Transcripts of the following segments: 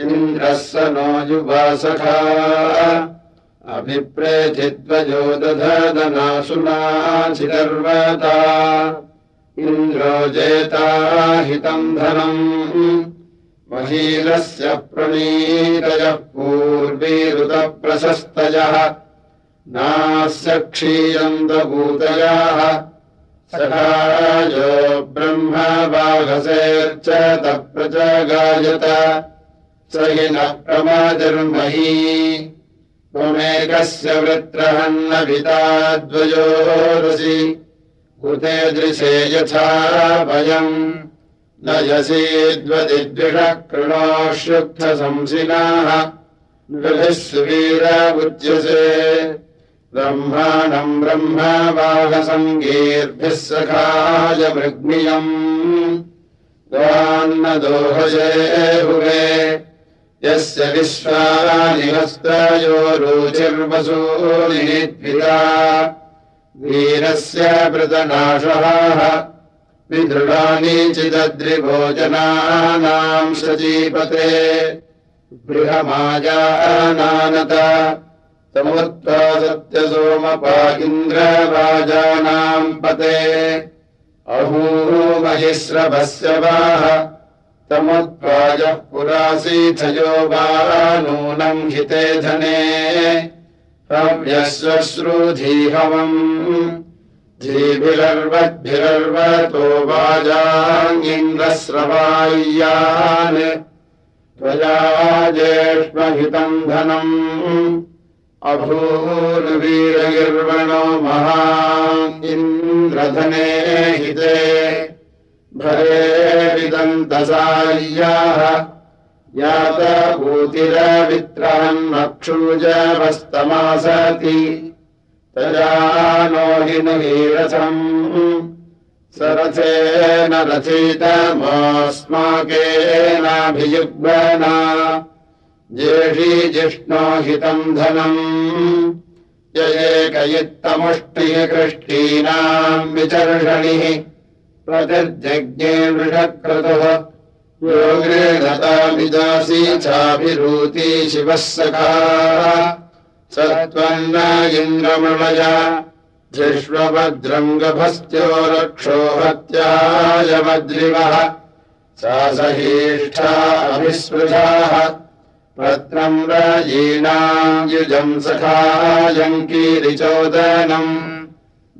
इन्द्रः स नो युवासखा। अभिप्रेचिद्वयो दधदनाशुनाचिदर्वता इन्द्रो जेताहितम् धनम्। महीलस्य प्रणीतयः पूर्वीरुतप्रशस्तयः। नास्य क्षीयन्तभूतयाः सखायो ब्रह्मवाघसेर्च तप्रच स हि न प्रमातिर्मही। त्वमेकस्य वृत्रहन्न पिताद्वयोरसि कृते दृशे यथा वयम् न यसीद्वदिद्विषः कृणोष्युक्थसंसिनाः नृभिः सुवीराबुध्यसे ब्रह्माणम् ब्रह्मवाहसङ्गीर्भिः सखाय मृग्मियम् त्वान्न दोहये भुवे यस्य विश्वानि हस्तयो रुचिर्वसूनिद्भिता वीरस्य वृतनाशः विदृढानि चिदद्रिभोजनानाम् सजीपते। बृहमाजानानत समुत्वा सत्यसोमपा इन्द्रवाजानाम् पते। अहूमहिस्रभस्य वाह। समुत्वाजः पुरासीथयो वा नूनम् हिते धने। हव्यश्वश्रुधीहवम् धीभिरर्वद्भिरर्वतो वाजाङ्गिन्द्रस्रवाय्यान् त्वया ज्येष्महितम् धनम् अभूर्वीरगिर्वणो महा इन्द्रधने हिते। भरे विदन्तसाय्याः यातभूतिरवित्रहन्नक्षूजवस्तमासति तया नो हि नीरथम् सरथेन रथितमोऽस्माकेनाभियुग्मना। जेषी जिष्णो हितम् धनम् एकयित्तमुष्टिकृष्टीनाम् विचर्षणिः प्रतिर्जज्ञे वृषक्रतुः। योगृणतामिदासी चाभिरूति शिवः सखा। स त्वन्न इन्द्रमृणय धिष्वभद्रङ्गभस्त्यो रक्षो हत्यायवद्रिवः सा सहीष्ठा अभिस्पृशाः पत्रम् रयीणाम् युजम् सखायङ्कीरिचोदनम्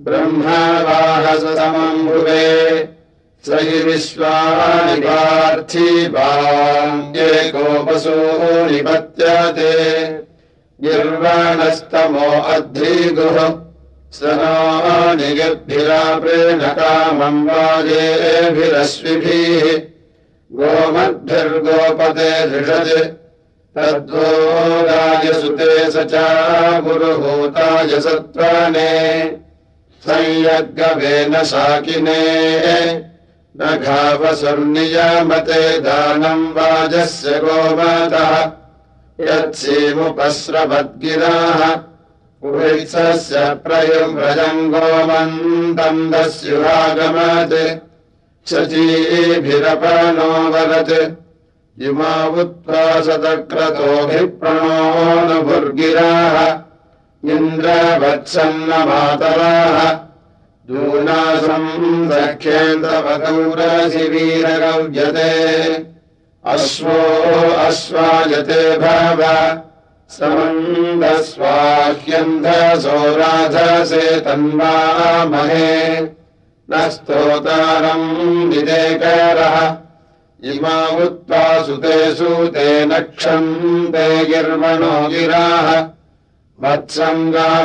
ब्रह्मवाहसमम् भुवे स हि विश्वानि पार्थिवान्येकोपसो निपत्यते। निर्वाणस्तमो अध्रीगुः स नो निगद्भिराप्रेणकामम् वाजेभिरश्विभिः गोमद्भिर्गोपते धृषत् तद्वो राजसुते स च गुरुभूताय सत्त्वाने। संयग्गवेन शाकिने। न घावसुर्नियामते दानम् वाजस्य गोमातः। यत्सीमुपस्रवद्गिराः। पुरुषस्य प्रयुव्रजम् गोमन्तम् दस्युरागमत्। शचीभिरपनो वरत् युमावुत्वा सतक्रतोऽभिप्रणो न भुर्गिराः इन्द्रवत्सन्नमातराः। दूनासम् सख्येन्द्रवदौरशिवीरगव्यते अश्वो अश्वायते भव समन्दस्वाह्यन्धसो राधसे तन्वामहे। न स्तोतारम् विदेकरः इमा उत्वा सुते सूते नक्षन्ते गिर्वणो गिराः वत्सङ्गावानधेनवाः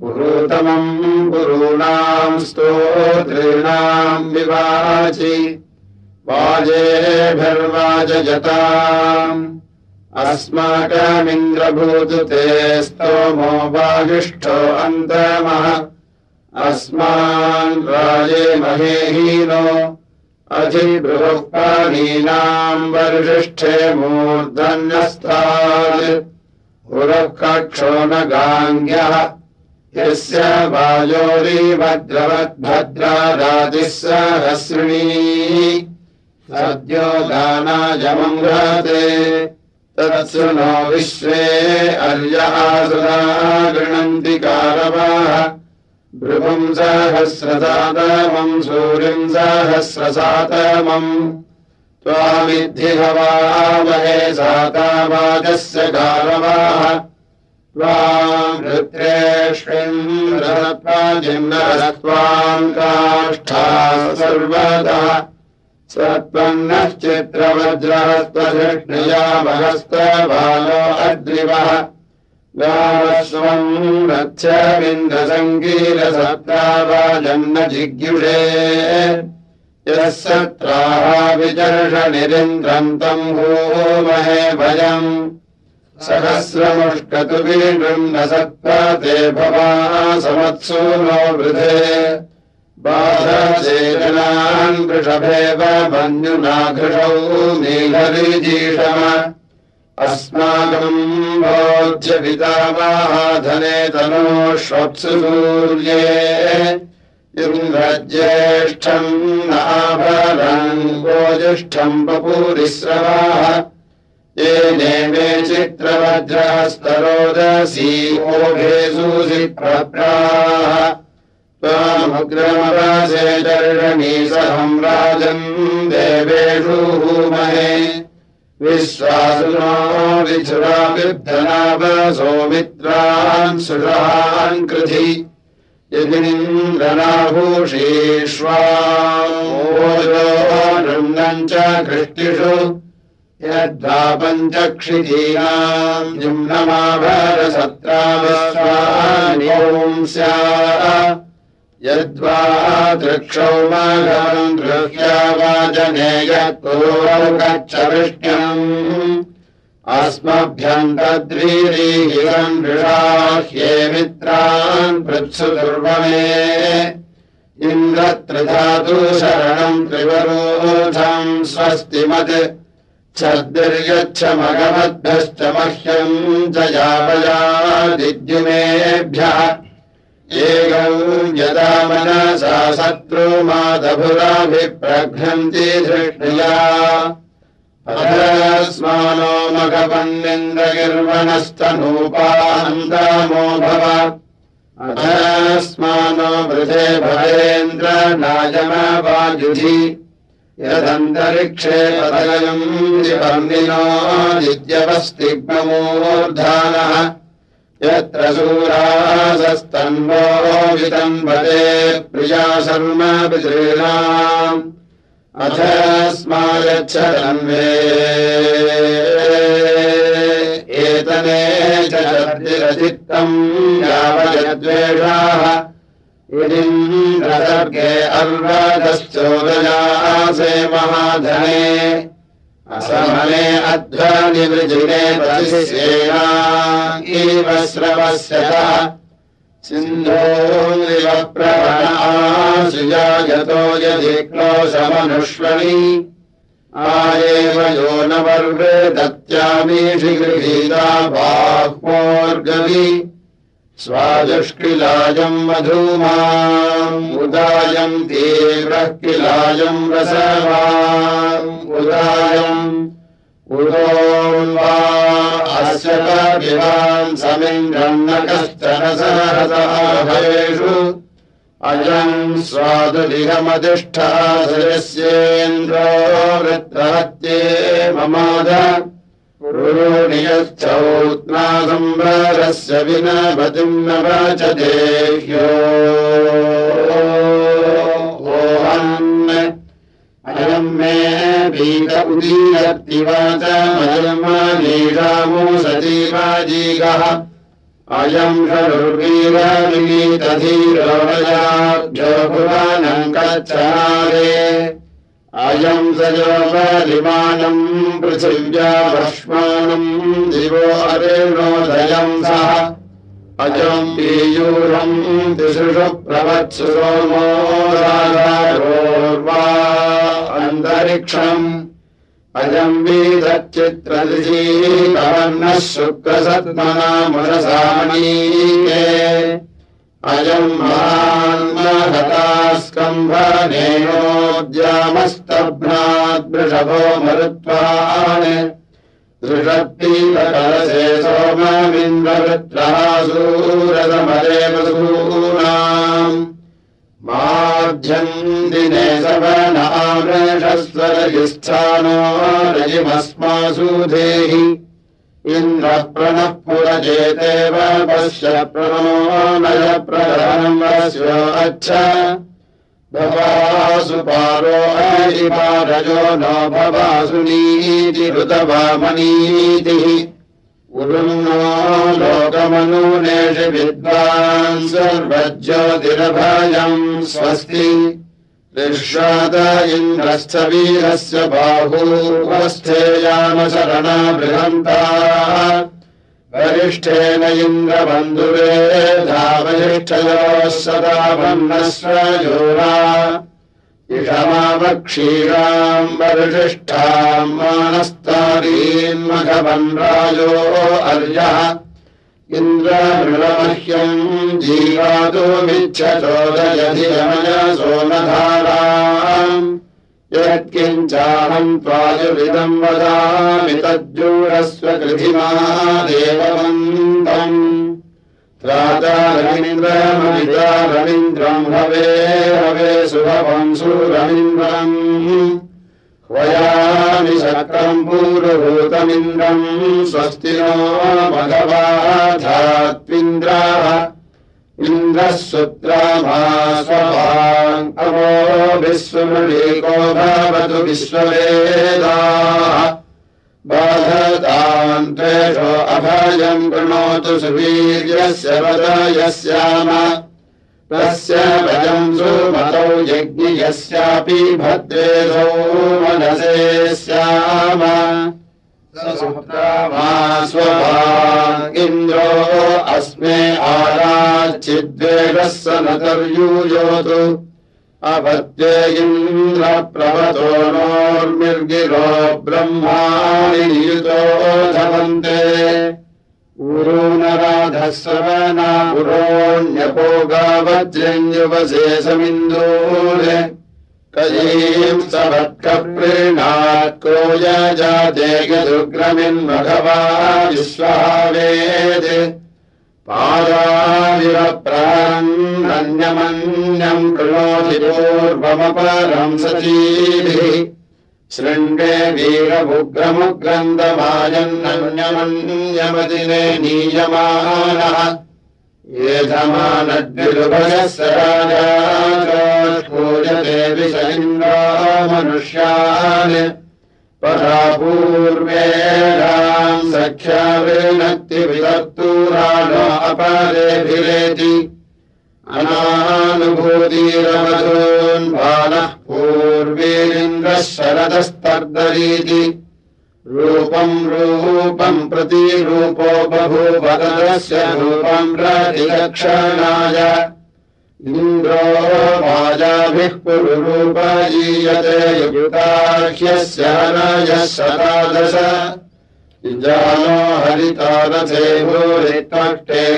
पुरोतमम् गुरूणाम् स्तोत्रीणाम् विवाचि वाजेभिर्वाजयताम् अस्माकमिन्द्रभूतु ते स्तोमो वागिष्ठो अन्तमः। अस्मान् राजे महेहीनो अधिबृहः पाणीनाम् वर्षिष्ठे मूर्धन्यस्तात्। पुरः कक्षो न गाङ्ग्यः। यस्य वायोरिभद्रवद्भद्रादिः सहस्रिणी सद्यो दानायमङ्गते तत्सु नो विश्वे अर्यहासुरा गृह्णन्ति कारवाः भृगुम् सहस्रसातमम् सूर्यम् सहस्रसातमम् त्वामिद्धि हवामहे सातावाजस्य कारवाः त्वाम् काष्ठा सर्वदा। सत्पन्नश्चित्रवज्रहस्तधिष्णया महस्तबालो अद्रिवः गावस्वम् रथ्यविन्दसङ्गीरसत्तावाजन्न जिज्ञुषे यः सत्राः विचर्षनिरिन्द्रम् तम् सहस्रमुष्कतुवीणम् न सत्पाते भवा समत्सु नो वृधे। बाधचेतनान् वृषभेव मन्युनाघृषौ नीलरिजीषम अस्माकम् बोध्यपितामाधने तनोष्वप्सु सूर्ये इन्द्रज्येष्ठम् नाभरम् गोज्येष्ठम् बपूरिस्रवाः ये नेमे चित्रवज्रस्तरोदसी ओभेषुसि प्रप्राः त्वामुग्रमवासे दर्शनी सहम् राजन् देवेषु भूमहे विश्वासुनो विधुराविद्धनावसौमित्रान् सुषान् कृधि यदिन्द्रनाभूषीष्वा नृम्नम् च कृष्टिषु यद्वा पञ्चक्षितीनाम् निम्नमाभरसत्रावस्वान् स्यात् यद्वा दृक्षौ माघम् दृह्या वाजने यत्पुरो गच्छविष्ण्यम् अस्मभ्यम् तद्रीरीहिरम् नृषाह्ये मित्रान् दुर्वमे इन्द्रत्रिधातु शरणम् त्रिवरोधम् स्वस्तिमत्। छद्भिर्यच्छ मगमद्भ्यश्च मह्यम् च यावयादिद्युमेभ्यः यदा मनसा शत्रुमादभुराभिप्रघ्नन्ति धृष्णया अधस्मानो मघवन्निन्द्रगिर्वणस्तनूपानन्दामो भव। अधस्मानो वृधे भवेन्द्र नायमवायुधि यदन्तरिक्षे पदयम् दिवर्णिनो नित्यवस्तिग्ममूर्धानः यत्र वितन्वते प्रिया शर्म पितॄणाम् अथ स्मायच्छ तन्वे एतने च शब्दिरचित्तम् यावयद्वेषाः इन्द्रसर्गे अर्वदश्चोदयासे महाधने असमने अध्वनिवृजिने प्रतिसेना इव श्रवस्यतः सिन्धोनिव प्रवणा यतो यदि क्लोशमनुष्वणि आयेव यो दत्यामीषि गृहीता बाह्वोर्गवि स्वादुष्किलायम् मधूमाम् उदायम् तीव्रः किलायम् रसवाम् उदायम् उदो वा अस्य विवान् समिन्द्रम् न कश्चन सहसु अयम् स्वादुदिहमधिष्ठासयस्येन्द्रो वृत्रहत्ये ममाद ौत्नासंवरस्य विनपतिम् न वाचदेह्यो। अयम् मे भीत उदीयत्ति वाचमयमनीषामो सतीवाजीगः अयम् षडुर्वीरविनीतधीरोभयाभ्यो भुवानम् कच्छारे अयम् सजोपरिमाणम् पृथिव्याभस्मानम् दिवो अरेणोदयम् सः। अजम् पीयूरम् तिसृषु प्रवत्सु सोमो राधारोर्वा अन्तरिक्षम्। अयम् वीदच्चित्रदिशीकवर्णः शुक्रसत्मनामुषसामणीये अयम् महान्महतास्कम्भनेनोद्यामस्तभ्नाद्वृषभो मरुत्वान् दृषत्पीतकलशे सोममिन्द्रवृत्रः सूरसमदेव सूनाम् माध्यम् दिने सवनामृषस्वरजिस्थानो रजिमस्मासु धेहि इन्द्रप्रणः पुरजेतेव पश्य प्रणो नय अच्छ। भवासु पारो अजिपारजो न भवासु नीतिरुतवामनीतिः उरुन्नो लोकमनूनेषु विद्वान् सर्वज्योतिरभयम् स्वस्ति ऋष्वाद इन्द्रस्थवीरस्य बाहूवस्थेयामशरणा बृहन्ता वरिष्ठेन इन्द्रबन्धुवे धावरिष्ठयोः सदा वह्नस्वयोरा इषमावक्षीराम् वरिष्ठाम् मानस्तारीन्मघवन्राजो अर्यः इन्द्रमृणमह्यम् जीवातुमिच्छचोदयधिरमय सोमधाराम् यत्किञ्चाहम् त्वायुविदम् वदामि तज्जूरस्व कृधिमा देववन्तम् त्राता रवीन्द्रममिता रवीन्द्रम् हवे हवे सुभवम् सुरवीन्द्रम् वयामि शक्रम् पूर्वभूतमिन्द्रम् स्वस्ति नो भगवाधात्विन्द्राः। इन्द्रः सुत्रामा स्वभाङ्गमो विश्वमृळीको भवतु विश्ववेदाः। बाधताम् त्वेषो अभयम् कृणोतु सुवीर्यस्य वदयस्याम तस्य भजम् सुमतौ यज्ञयस्यापि भद्रेधौ मनसे स्याम। इन्द्रो अस्मे आराचिद्वेषः स न तर्यूयोतु अपत्ये इन्द्रप्रवतो नोर्मिर्गिरो ब्रह्माणि नियुतो धवन्ते ूनराधस्रवना पुरोण्यपोगावज्रञ्जुवशेषमिन्दूरे कयीम् सवत्कप्रीणात् क्रोय जाते दुर्ग्रमिन्मघवा विश्वावेद् पादाविरप्रान्नन्यमन्यम् कृणोति पूर्वमपरम् सचीभिः शृङ्गे वीरमुग्रमुग्रन्दमायन्नन्यमन्यमदिने नीयमानः येधमानद्विरुभयः स राजापूयते विषलिङ्गा मनुष्यान्। परा पूर्वेणाम् सख्या विनक्ति विदत्तूराणो अपरेभिरेति अनानुभूतिरवधून् बालः पूर्वीरिन्द्रः शरदस्तर्दरीति रूपम् रूपम् प्रतिरूपो बभूवदस्य रूपम् प्रतिलक्षणाय इन्द्रो वाजाभिः पुरुरूपजीयते युताह्यस्य नयः शतादश जानो हरितारथे भूरित्वष्टेहराजति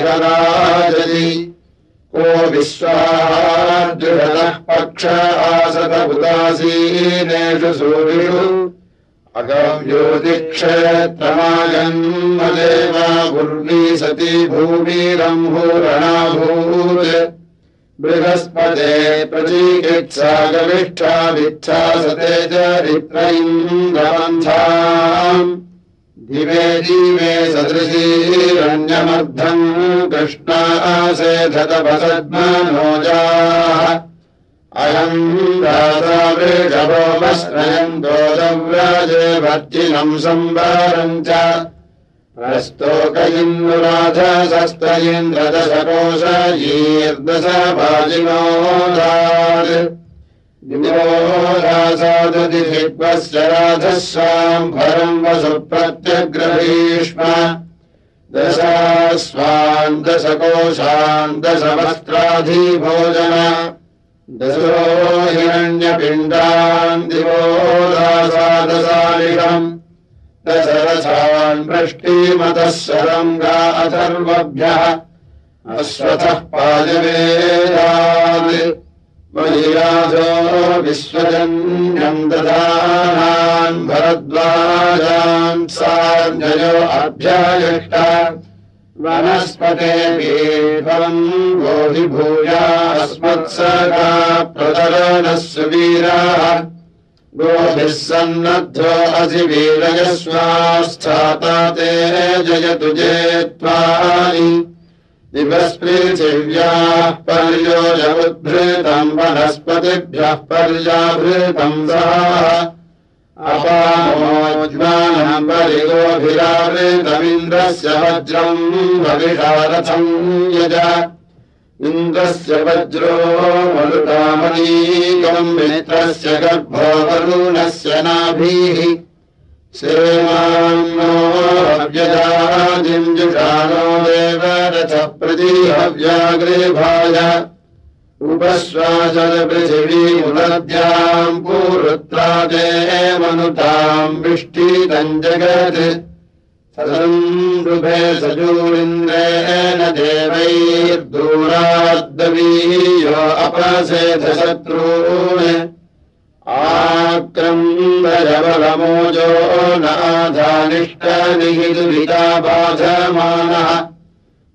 विश्वादृढः पक्ष आसत उदासीनेषु सूर्यु अगव्योतिक्षेत्रमायन्मदेव उर्वी सती भूमिरम्भूरणाभूत्। बृहस्पते प्रचीकित्सागविष्ठा विच्छासते चरित्र इन्द्रबन्धाम् दिवे दिवे सदृशीरण्यमर्धम् कृष्णासेधतपसद्मनोजाः अयम् दासा वृषभोपस्त्रयम् दोदव्राजे भर्जिनम् संवारम् च। प्रस्तोक इन्दुराधसस्त इन्द्रदशकोशयीर्दश भाजिनोदात् दिवोरासादधिवस्य राधस्वाम् भरम् वसु प्रत्यग्रहीष्म दशास्वान् दशकोशान् दशवस्त्राधिभोजन। दशो हिरण्यपिण्डान् दिवो दासादशालिषम् दशरथान् वृष्टिमतः शरङ्गा अथर्वभ्यः। अश्वथः पायवेदात् महिराजो विश्वजन्यम् दधानान् भरद्वाजान् साञ्जयो अभ्यायष्ट। वनस्पते पीठम् गोभिभूयास्मत्सगा प्रदरणः सुवीराः गोभिः सन्नद्धो असि वीरयस्वास्थाता ते जयतु जेत्वानि दिवस्पृथिव्याः पर्योजमुद्भृतम् वनस्पतिभ्यः पर्याभृतम् सः। अपामोज्मानम् परिगोभिरावृतमिन्द्रस्य वज्रम् भविषारथम् यज। इन्द्रस्य वज्रो मरुतामनीकम् मित्रस्य गर्भो वरुणस्य नाभिः। श्रीमान्नोऽव्यजादिम् जुषानो देवरथप्रतिहव्याग्रेभाय उपश्वासपृथिवीमुनद्याम् पूरुत्रा देवनुताम् वृष्टितम् जगत्। सदन्दुभे सजूरिन्द्रेण देवैर्दूराद्दवीयो अपसेधशत्रून्। आक्रम्बरबलमोजो नाधानिष्टनिहितुभिता बाधमानः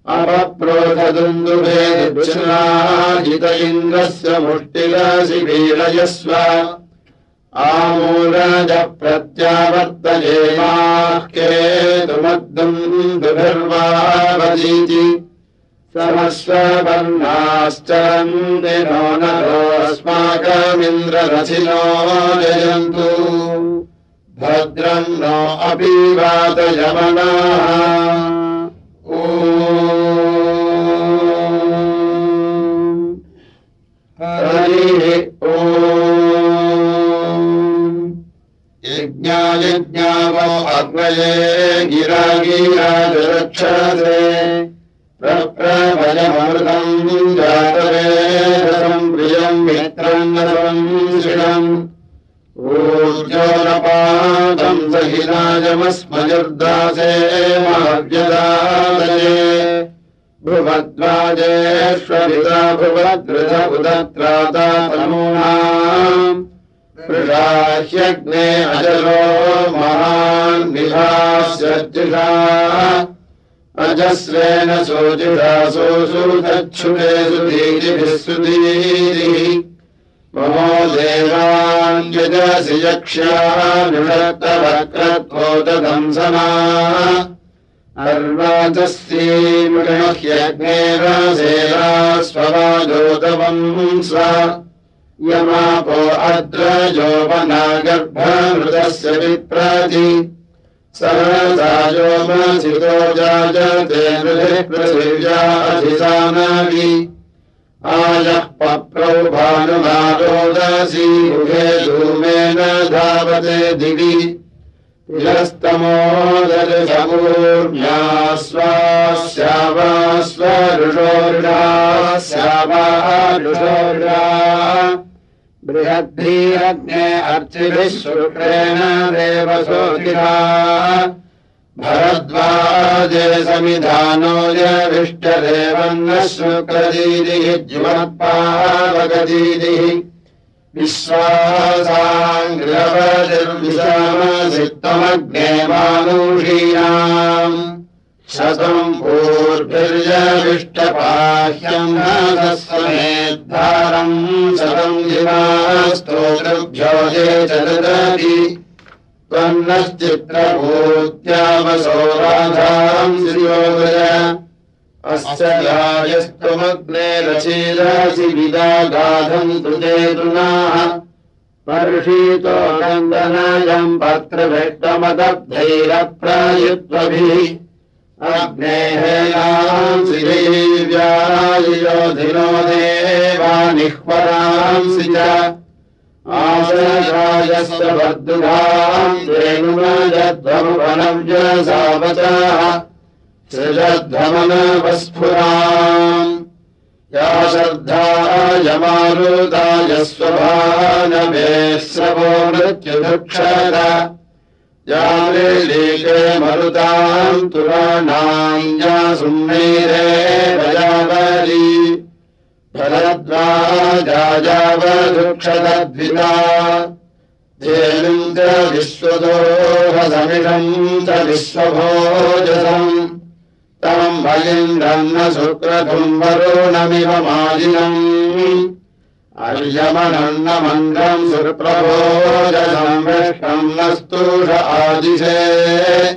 अपप्रोधदुन्दुभे दक्षिणाजित इन्द्रस्य मुष्टिलशिबीरयस्व आमूलज प्रत्यावर्तयेमाः केतुमद्दुन्दुभिर्वावदीति समस्ववर्णाश्चरन्ति नो नरोऽस्माकमिन्द्ररथिनो जयन्तु। भद्रम् नो अपि वातयमनाः हरिः यज्ञायज्ञावो अग्नये गिरा गिराजरक्षसे प्रप्रभयमृतम् जातवेदसम् प्रियम् मित्रम् शिषम् ऊर्जोरपादम् सहिराजमस्मयुर्दासे महाव्यदादये भुवद्वाजेष्वपिता भुवद्रुधबुधत्राता तनूनाम् वृषाह्यग्ने अजलो महान् विभास्यर्जुषा अजस्रेण सोऽसुतच्छुरे सुधीरिभिः सुधीरिः ममो देवान्यजसि यक्ष्यानुषक्तवक्रत्वोदधंसना अर्वाचस्येमृह्यग्नेरसेरा स्ववाजोतवंस यमापो अद्रजोपनागर्भमृतस्य विप्रति। सहसायोमसितो जायते नृभिः पृथिव्याधिसानवि आयः पप्रौ भानुमारोदसी मुखे धूमेन धावते दिवि। तिरस्तमोदर्शमुर्म्यास्वास्वरुषोर्षास्यावारुषोर्षा बृहद्भिरग्ने अर्चिभिः शुक्रेण देवसोतिरा भरद्वाजे समिधानो यविष्टदेवन्नः शुक्रदीदिः ज्युमत्पावगदीदिः विश्वासाङ्ग्रवदिर्विषमसित्तमग्ने मानुषीणाम् शतम् पूर्भिर्यविष्टपाह्यम् समेद्धारम् शतम् जिवास्तोतृभ्यो ये च राधाम् श्रियोगय अस्य यायस्तुमग्ने रचीदासि विदागाधम् तुजेतुनाः पर्षीतो नन्दनायम् पत्रभेट्टमदब्धैरप्रयुत्वभिः देव्यायोधिनो देवानिह्वरांसि च आशयायस्य वर्धुधाम् रेणुमजध्वमुपनव्यसावचः सृजध्वमनवस्फुराम् या श्रद्धा यमारुताय स्वभानमे श्रवो मृत्युदुक्षर यालीके मरुताम् तुराणाम् या सुम्नीरे प्रजावली भरद्वाजावधुक्षतद्विता धेनुम् च विश्वदोहसमिषम् च विश्वभोजसम् तम् भयिन्द्रम् न सुक्रतुम् वरुणमिव मालिनम् विष्णम् न स्तूष आदिशे।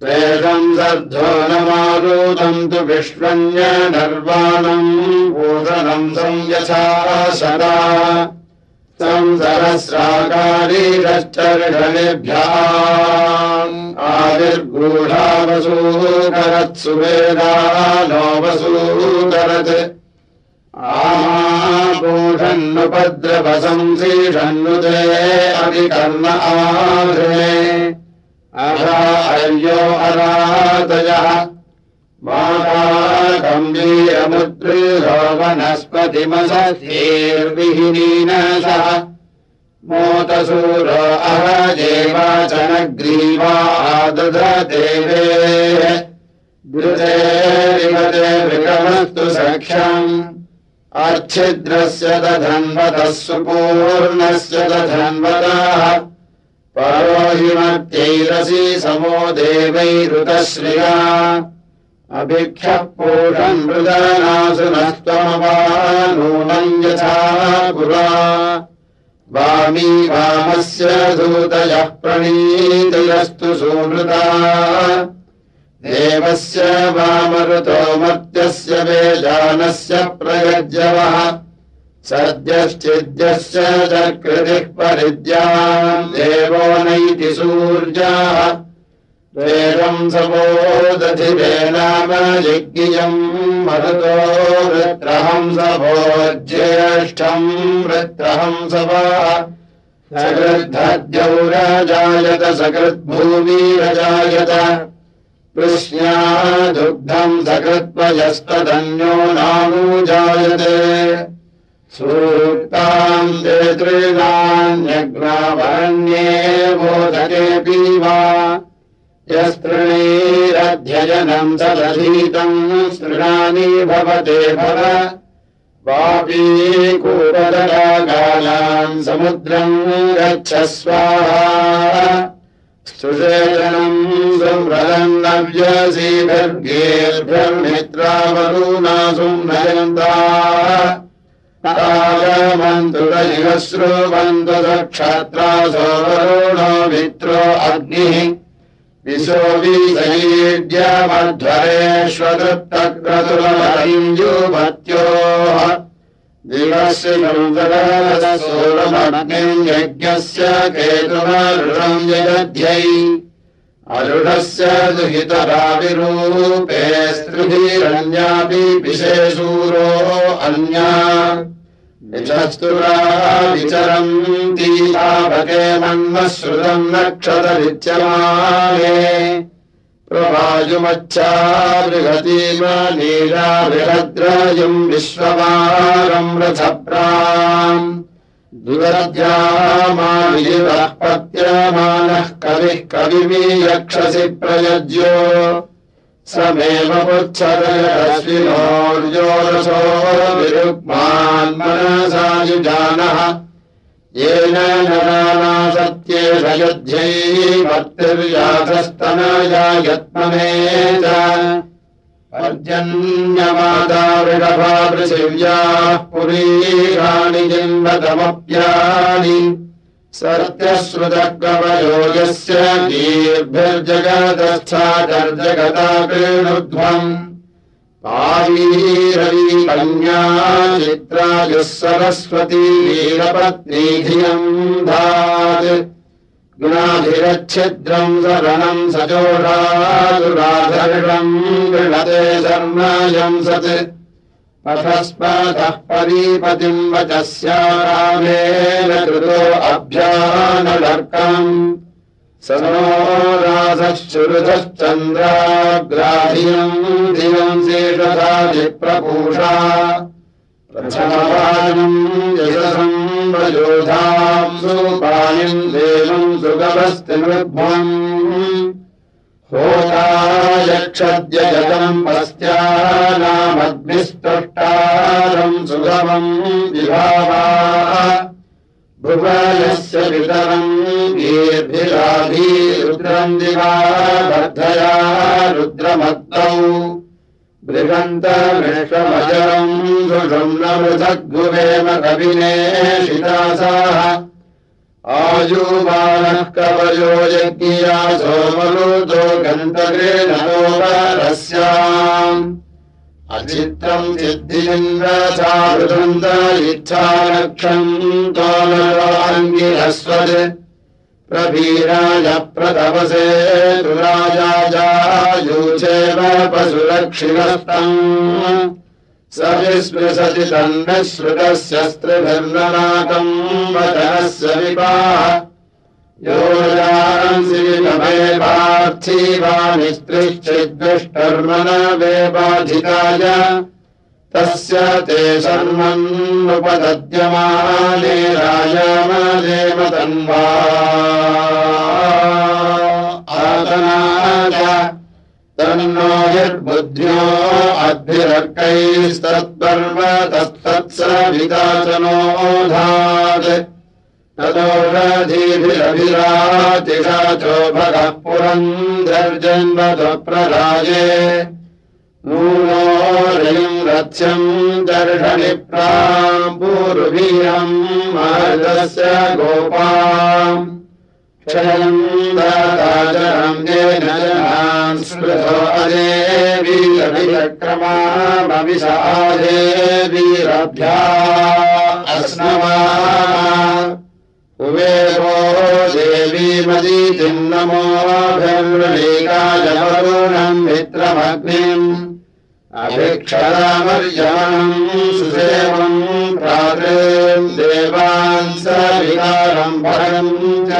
त्वेषम् सद्धो न मारुतम् तु विश्वन्य नर्वाणम् पूषणम् संयथा सदा। संसहस्राकारीश्चर्षणेभ्यः आविर्गूढावसूकरत्सु वेदा नो वसूकरत् आमापूषन्नुपद्रवसंसीषन्नुते अभिकर्म आधृणे अहार्यो अरातयः। माता गम्भीरमुद्रिहो वनस्पतिमसैर्विहीनेन सह मोतसूरो अहदेवाचनग्रीवा दधदेवे घृतेरिवते मृगमस्तु सख्यम् अर्च्छिद्रस्य दधन्वतः सुपूर्णस्य दधन्वतः परोहिमत्यैरसि समो देवैरुतश्रिया। अभिक्षः पूषम् मृदनासु नस्त्वमवा नूनम् यथा पुरा। वामी वामस्य दूतयः प्रणीतयस्तु सुमृता देवस्य वामऋतो मर्त्यस्य वेजानस्य प्रयज्यवः सद्यश्चिद्यस्य च कृतिः परिद्याम् देवो नैति सूर्याः। वेदम् सपोदधिरे नाम यज्ञियम् मरुतो वृत्रहंसभो ज्येष्ठम् वृत्रहंसवा सकृद्धद्यौरजायत सकृद्भूमिरजायत कृष्ण्या दुग्धम् सकृत्वयस्तदन्यो नानुजायते सूक्ताम् देतॄणान्यग्नावरण्ये बोधकेऽपि वा। यस्तृणीरध्ययनम् तदधीतम् stृणानि भवते भव। वापीकूपदरागालाम् समुद्रम् गच्छ स्वाहा आगमन्तु इव श्रुवन्तु सक्षत्रासो वरुणो मित्रो अग्निः। विशो विषयेद्यमध्वरेष्वदृत्तक्रतुरमयुभत्योः दिवस्य सोरमग्निम् यज्ञस्य केतुमरुणम् यजध्यै। अरुणस्य दुहितराविरूपे स्त्रिभिरन्यापि पिशे शूरो अन्या। विचस्तुरा विचरन्ती पावके मन्मः श्रुतम् नीला बृहद्रायुम् विश्ववारम् रथप्राम् दुरद्यामानिवः पत्यमानः कविः कविमि यक्षसि प्रयज्यो समेव पुच्छदयश्विनोर्योरसो विरुक्मान्मनसा युजानः येन नराना सत्येष युध्यै भक्तिर्याधस्तनया यत्मने च पृथिव्याः पुरीराणि यस्य दीर्भिर्जगदस्थादर्जगता कृणुध्वम्। पावीरवी कन्या चित्रायुः सरस्वती वीरपत्नी धियम् धात् गुणाधिरच्छिद्रम् शरणम् सजोषादुराधर्षम् गृणते शर्मयम् सत्। पथस्पथः परीपतिम् वचस्यारामेन कृतो अभ्यानलर्कम् स नो शेषधा विप्रपूषा। प्रथमवानम् यशसम् सुपायम् देवम् सुगमस्ति मृग्भम् होतायक्षद्यजतम् पस्त्यानामग्निस्तुष्टारम् सुगमम् विभावा। भुवनस्य पितरम् वीर्भिराभिरुद्रम् दिवा बद्धया रुद्रमत्तौ पृथग्भुवेम कविने शिदासाः आयुबालः कवयो यज्ञया सोमरुदो गन्तगृणोपरस्याम् अचित्रम् सिद्धिलिङ्गचारुदन्त इच्छालक्षम् तोलङ्गिरस्वत् प्रवीराय प्रतपसे दुराजायूचेव पशुलक्षिणस्तम् स विस्पृशति तन्नः श्रुतस्यस्त्रिभिर्ननाकम् वचनस्य विपाः। योजांसि विपमे पार्थिवानिस्त्रिश्चिद्दुष्टर्मण वे बाधिताय तस्य ते राजमदेव तन्वा आतनाय तन्नो यद्बुद्ध्यो अद्भिरर्कैस्तत्पर्व तत्तत्सविदाचनोधात् तदोषधीभिरभिरातिषा चोभगः पुरम् रयम् रथ्यम् दर्शनिप्राम् पूर्वीयम् मार्गस्य गोपाम्। क्षयम् दाताचरम् येन जनान् स्मृतो अजे वीरभिक्रमामविषादे कुबेरो देवीमदीतिम् नमोऽभिर्वणीकाजवरुणम् मित्रमग्निम्। अभिक्षरामर्याम् सुसेवम् प्रातृम् देवान् भरम् च।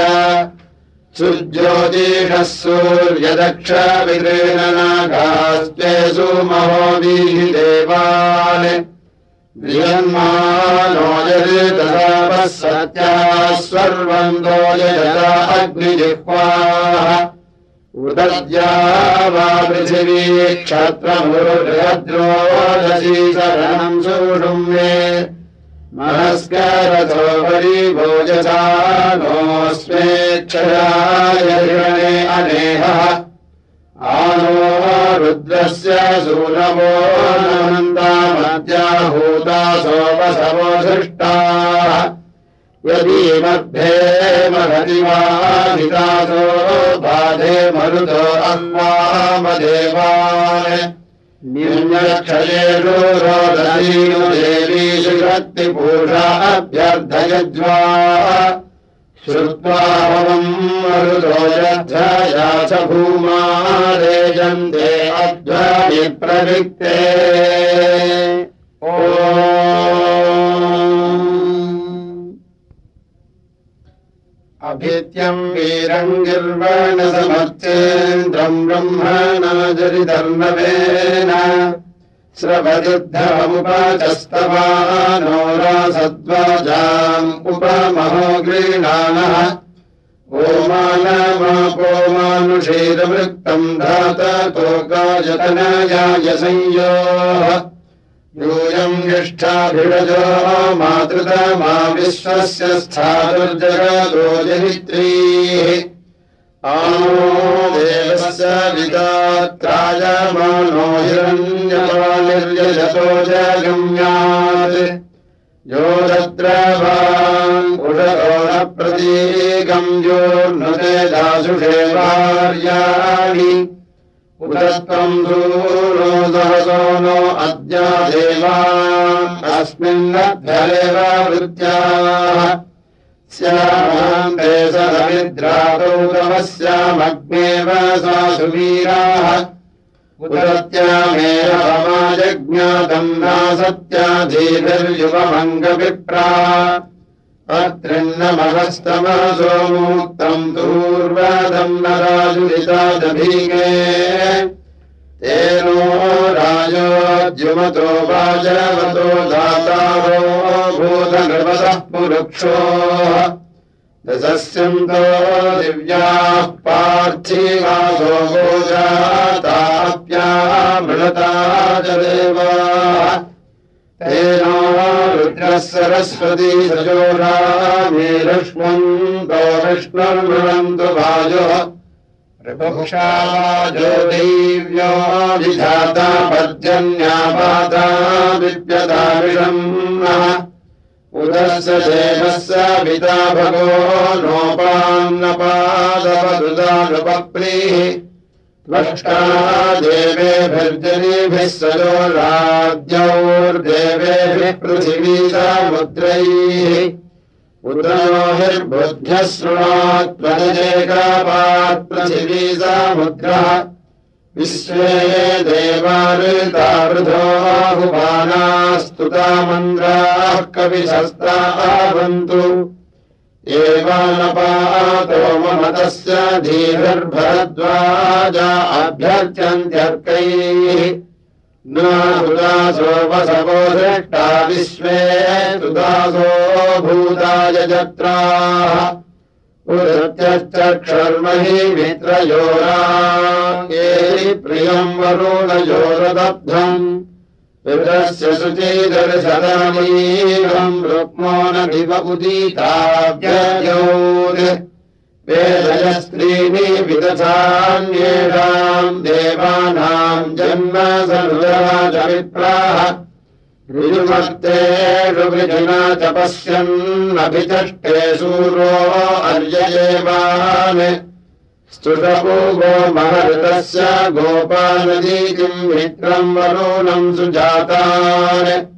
सुज्योतिषः सूर्यदक्ष विक्रीणनागास्त्वे सुमहोदीः देवान् विजन्मानोजरेतसापः सत्याः अग्निजिह्वाः उदद्या पृथिवी क्षत्रमुरुहद्रोदसी शरणम् सुषुम् मे मनस्करथोपरि भोजसा नोऽस्मेक्षयाय अनेहः आनो रुद्रस्य सूनवो नमन्दामद्याहूता सोपसवो धृष्टाः यदि मध्ये महति वाहितासो बाधे मरुतो अन्वामदेवान् न्यूनक्षयेषु रोदसीनु देवीषु अभ्यर्थयज्वा श्रुत्वा भवम् मरुतो यद्धया च रेजन्ते अध्वनि ओ अभित्यम् वीरम् गिर्वणसमर्चेन्द्रम् ब्रह्मणाजरिधर्मवेन स्रवयुद्धमुपचस्तवानो रासद्वाजाम् उपमहो गृह्णानः। ओमानमापोमानुषीरवृत्तम् धाततो गायतनयाय संयोः। यूयम् निष्ठाभिषजो मातृतमा विश्वस्य जनित्रीः। आनो देवस्य विदात्रायमानो हिरण्यपानिर्यजतो जगम्यात्। यो तद्रवान् उषतो न प्रतीकम् योर्नुते दासुषे वार्याणि। उत त्वम् दूरो सहसो नो अद्या देवा अस्मिन्नभ्यरेव वृत्याः स्यामान्ते सदमिद्रातौ तमस्यामग्नेव सा सुवीराः। उदत्यामेरमाजज्ञातम् नासत्याधीभिर्युवमङ्गविप्रा अत्रिन्नमहस्तमसो मुक्तम् दूर्वादम् न राजुलितादभीगे तेनो राजो द्युमतो वाजवतो दातारो भूतनृपतः पुरुक्षो। दशस्यन्तो दिव्याः पार्थिवासो भोजाताप्या मृणता च देवा। तेनो रुद्रः सरस्वती सजोरा मे लक्ष्मन्तो विष्णुर्मृणन्तु देव्योऽधिधाता पद्यन्यापाता विषम्नः उदस्य देवस्य पिता भगो नोपान्नपादवदुदानुपप्रीः त्वष्टा देवेभिर्जनीभिः सजो राज्यौर्देवेभिः पृथिवीसामुद्रैः उद्रयोभिर्बुद्ध्यः शृणोत्वनजेकापात् पृथिवीसामुद्रः विश्वे देवाऋतावृधोहुपानास्तुता मन्द्राः कविशस्तावन्तु एवानपातो मम तस्य धीभिर्भरद्वाजा अभ्यर्चन्त्यर्कैः दृष्टा विश्वे सुदासो भूताय जत्राः। पुरत्यश्चक्षर्महि मित्रयोराङ्गे प्रियम् वरुणयोरदब्धम्। पितरस्य शुचिदर्शनमीरम् रुक्मो न दिव उदीताव्ययोर् वेदयस्त्रीणि विदधान्येषाम् देवानाम् जन्म सर्वराजविप्राः ऋजुमत्तेषु वृजुना च पश्यन्नभिचष्टे सूरो अर्ययेवान् स्तुषपूगो महऋतस्य गोपानदीतिम् मित्रम् वरूणम् सुजातान्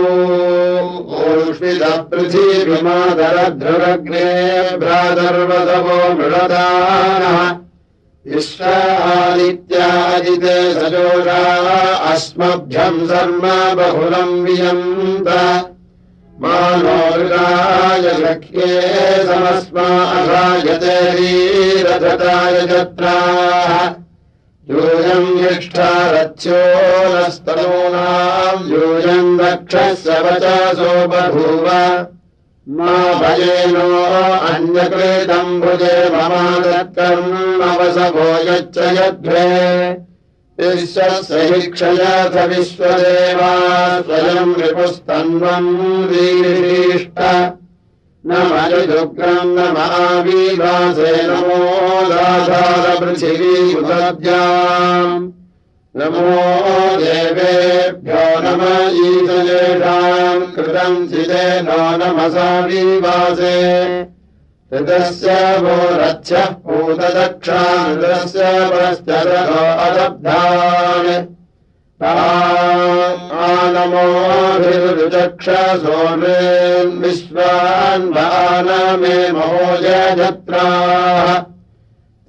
पृथिविमादरध्रुरग्ने भ्रातर्वसवो मृळदानः विश्वादित्यादिते सजोषा अस्मभ्यम् सर्व बहुलम् वियन्त। मानोर्गाय सख्ये समस्मासायते वीरथताय जत्राः यूयम् यष्ठारथ्यो नस्तनूनाम् यूयम् रक्षस्य वचासो बभूव मा भयेनो अन्यकृतम् भुजे यच्च यध्वे विश्वस्य हि क्षयथ विश्वदेवा स्वयम् रिपुस्तन्वम् वीरिष्ट न मयुग्रम् न महावीवासे नमो दाधारपृथिवी उपद्याम् नमो देवेभ्यो नम ईशयेषाम् कृतम् चिदेनो नमसा विवासे। ऋतस्य वो रथ्यः पूतदक्षानृतस्य परश्चरतो अदब्धान्। आनमोभिरुचक्षसो वानमे महोजत्राः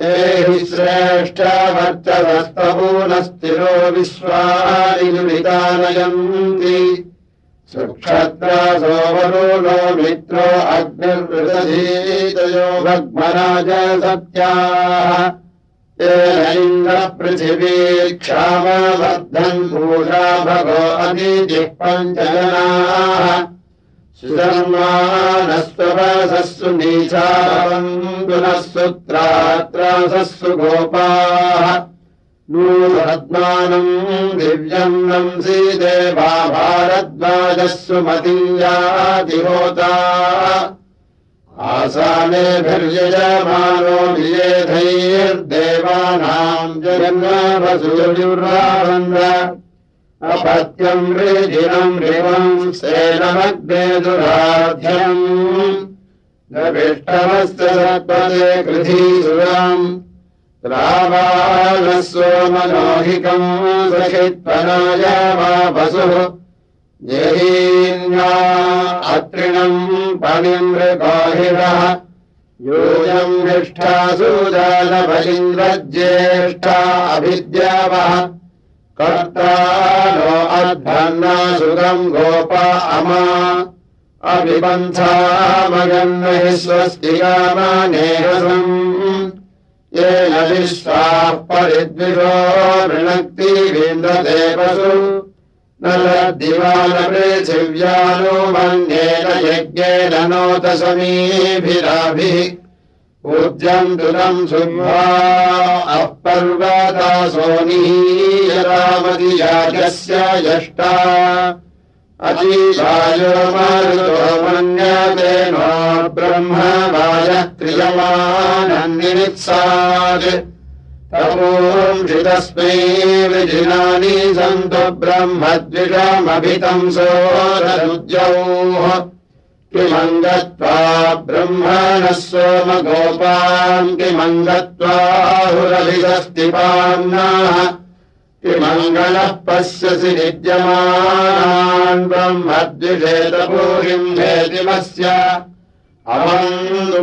ते हि श्रेष्ठवर्चवस्तपूनस्थिरो विश्वानिमितानयन्ति सुक्षत्रासो वरुणो मित्रो अग्निर्वृदधीतयो भग्मराज सत्याः क्षामवर्धन् पूषा भगो अतिजिः पञ्चजनाः। सुधर्मानस्त्वसस्सु नीचावन्तु नः सुत्रात्रासस्सु गोपाः। नूपद्मानम् दिव्यम् नंसि देवा भारद्वाजः सुमतीयातिहोता आसानेभिर्यजमानो वियेधैर्देवानाम् जन्मवसूर्युर्वावन्द अपत्यम् ऋजिनम् ऋवम् सेनमग्ने दुराध्यम् नविष्टमस्य सत्पदे कृधीसुरम् रावानः सोमनोहिकम् सखित्वनाय वा वसुः जहीन्या अत्रिणम् पणिमृगाहिरः यूयम् निष्ठा सुजालभलिन्द्रज्येष्ठा अभिद्यावः। कर्ता नो अध्वन्ना सुगम् गोप अमा। अभिबन्धामगन्महि स्वस्तिकामानेहसम् येन विश्वाः परिद्विषो न लद्दिवानपृथिव्यानो मन्येन यज्ञेन नोतसमीभिराभिः। पूज्यम् दुरम् सुम्भा अपर्वतासोनिः यदामतियाजस्य यष्टा अजीवायोमन्यते नो ब्रह्म वायः क्रियमानन्नित्सात् तपोंषितस्मै विजिनानि सन्तु ब्रह्मद्विषमभितम् सोररुद्यौः किमङ्गत्वा ब्रह्मणः सोमगोपान् किमङ्गत्वाहुरभिषस्तिपान्नाः किमङ्गलः पश्यसि निद्यमानान् ब्रह्मद्विषेतपूरिम् हेतिमस्य अवन्तु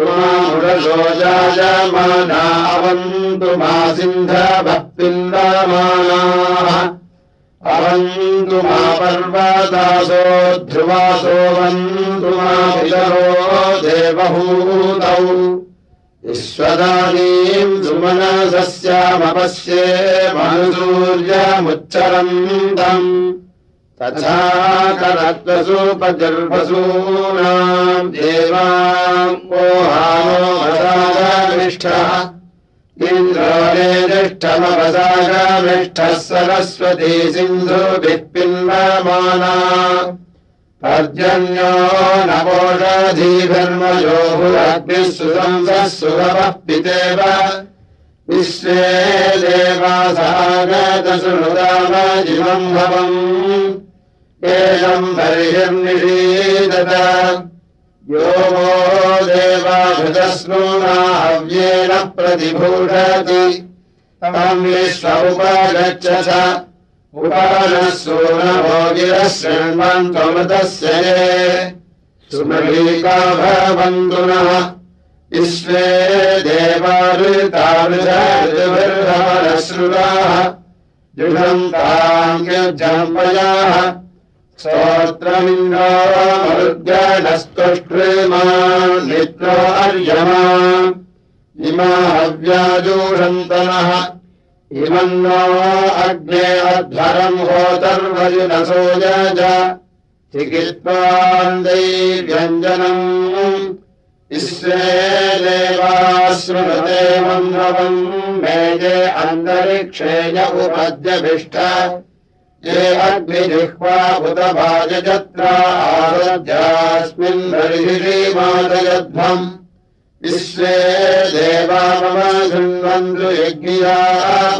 जायमाना अवन्तु मा सिन्धभक्तिन्दमानाः। अवन्तु मा पर्वतासो ध्रुवासो वन्तु मा पितरो देवहूतौ विश्वदानीम् सुमनसस्यामपश्ये मनुसूर्यमुच्चरन्तम् तथा करत्वसूपजर्वसूनाम् देवाम् ओहानो वसागमिष्ठः इन्द्रोणे तिष्ठमवसागमिष्ठः सरस्वती सिन्धुभिः पिन्वमाना पर्जन्यो नवोषधीधर्मयोः सुसंसः सुभवः पितेव। विश्वे देवासागतसुहृदामजिमम् भवम् यो वो देवाभृतस्नूनाहव्येन प्रतिभूषति। तम् विश्व उपगच्छथ उपानः सूनभोगिरः शृण्वन्तमृतस्य ये। सुमलीका भवन्तु नः विश्वे जुषन्ताङ्ग्यजम्पयाः स्तोत्रमिन्द्रो मरुद्गणस्तुष्ट्रीमा नित्रो अर्यमा इमा हव्याजूषन्तनः इमन्नो अग्ने अध्वरम् होतर्वजुनसो यज चिकित्वान् दैव्यञ्जनम् विश्वे देवाश्रुमते मन्वम् मेजे अन्तरिक्षे य उपद्यभिष्ट ये अग्निजिह्वा आरज्यास्मिन् बर्हिषीमादयध्वम् विश्वे देवा मम शृण्वन्तु यज्ञिया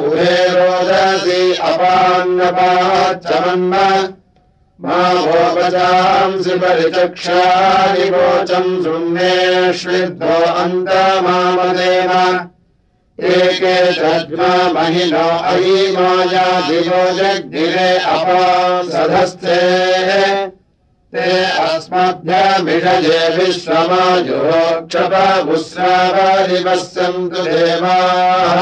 उभे रोदसी अपान्नपाचमन्म मा भोपचांसि परिचक्षादिवोचम् शृण्येष्विद्धो अन्तमामदेव एके महिनो अयीमाया दिवो जग्निरे अपांसधस्ते। ते अस्मभ्यमिषजे सन्तु देवाः।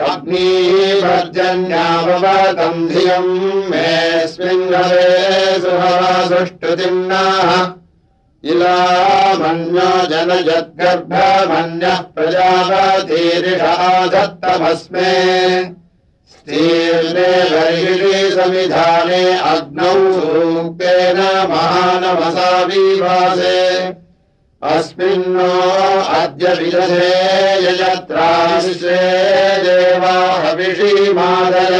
अग्नीभर्जन्यावतम् धियम् मेऽस्मिन् घरे सुहवासुष्टुतिम्नाः इलामन्यो जनयद्गर्भमन्यः प्रजापतीरिषा दत्तमस्मे स्तीर्णे बर्हिषि समिधाने अग्नौ सूक्तेन महानमसा विभासे। अस्मिन्नो अद्य विदधे यजत्राश्रे देवा हविषीमादयध्वम्